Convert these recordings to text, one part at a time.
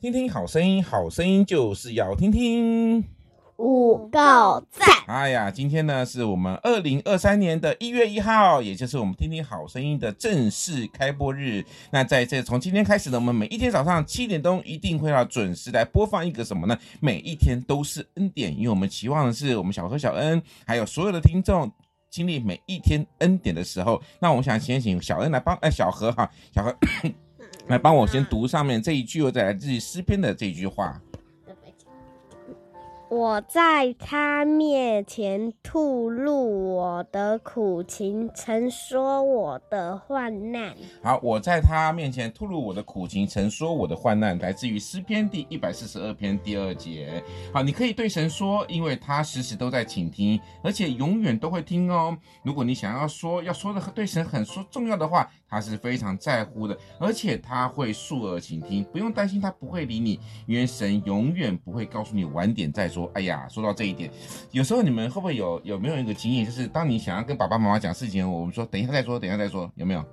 听听好声音，好声音就是要听听。五个赞！哎呀，今天呢是我们二零二三年的一月一号，也就是我们听听好声音的正式开播日。那在这从今天开始呢，我们每一天早上七点钟一定会要准时来播放一个什么呢？每一天都是恩典，因为我们期望的是我们小何、小恩还有所有的听众经历每一天恩典的时候。那我们想先请小恩来帮哎小何哈小何来帮我先读上面这一句，再来自己诗篇的这一句话。我在他面前吐露我的苦情，陈说我的患难。好，我在他面前吐露我的苦情，陈说我的患难，来自于诗篇第一百四十二篇第二节。好，你可以对神说，因为他时时都在倾听，而且永远都会听哦。如果你想要说要说的对神很说重要的话，他是非常在乎的，而且他会竖耳倾听，不用担心他不会理你，因为神永远不会告诉你晚点再说。哎呀，说到这一点，有时候你们会不会有有没有一个经验，就是当你想要跟爸爸妈妈讲事情，我们说等一下再说，等一下再说，有没有？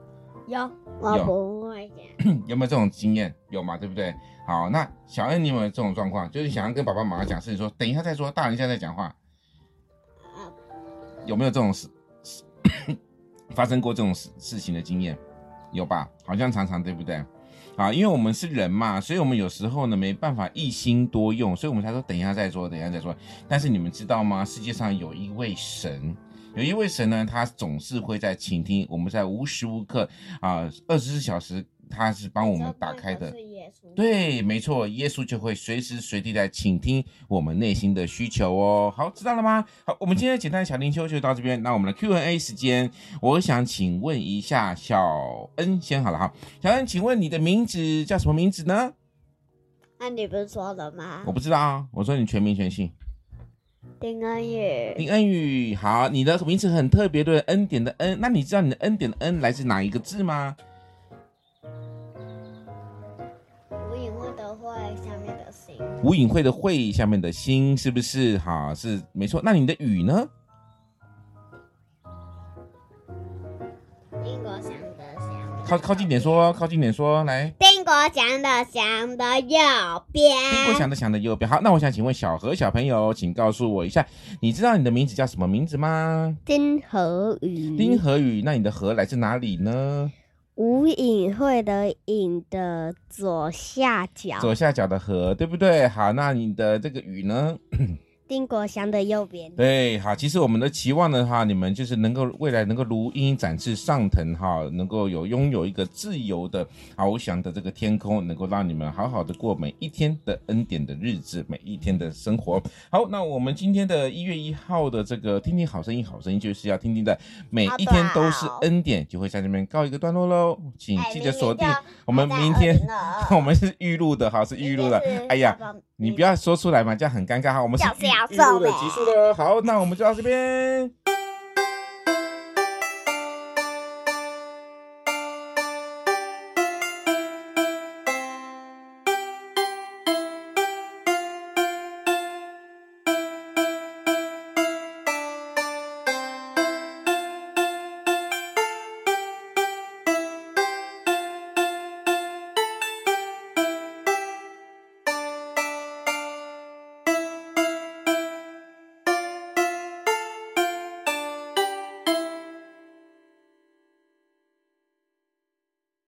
有，我不会讲。有没有这种经验？有嘛？对不对？好，那小恩，你有没有这种状况？就是想要跟爸爸妈妈讲事情，说等一下再说，大人现在在讲话。有没有这种事？发生过这种事事情的经验，有吧？好像常常对不对？啊，因为我们是人嘛，所以我们有时候呢没办法一心多用，所以我们才说等一下再说，等一下再说。但是你们知道吗？世界上有一位神，有一位神呢，他总是会在倾听我们，在无时无刻啊，二十四小时。他是帮我们打开的，对，没错，耶稣就会随时随地在倾听我们内心的需求哦。好，知道了吗？好，我们今天简单的小灵修就到这边。那我们的 Q&A 时间，我想请问一下小恩先好了哈。小恩，请问你的名字叫什么名字呢？那你不是说了吗？我不知道啊，我说你全名全姓。丁恩宇。丁恩宇，好，你的名字很特别，对，恩典的恩。那你知道你的恩典的恩来自哪一个字吗？无影会的会下面的心是不是？好，是没错。那你的雨呢？靠靠近点说，靠近点说，来。丁国祥的祥的右边。丁国祥的祥的右边。好，那我想请问小何小朋友，请告诉我一下，你知道你的名字叫什么名字吗？丁和宇。丁和宇，那你的和来自哪里呢？无影会的影的左下角，左下角的河，对不对？好，那你的这个雨呢？丁国祥的右边，对，好，其实我们的期望呢，哈，你们就是能够未来能够如鹰展翅上腾，哈，能够有拥有一个自由的翱翔的这个天空，能够让你们好好的过每一天的恩典的日子，每一天的生活。好，那我们今天的一月一号的这个听听好声音，好声音就是要听听的每一天都是恩典，就会在这边告一个段落喽，请记得锁定我们明天，我们是预录的，哈，是预录的，哎呀。你不要说出来嘛，这样很尴尬哈。我们是预录的结束了，好，那我们就到这边。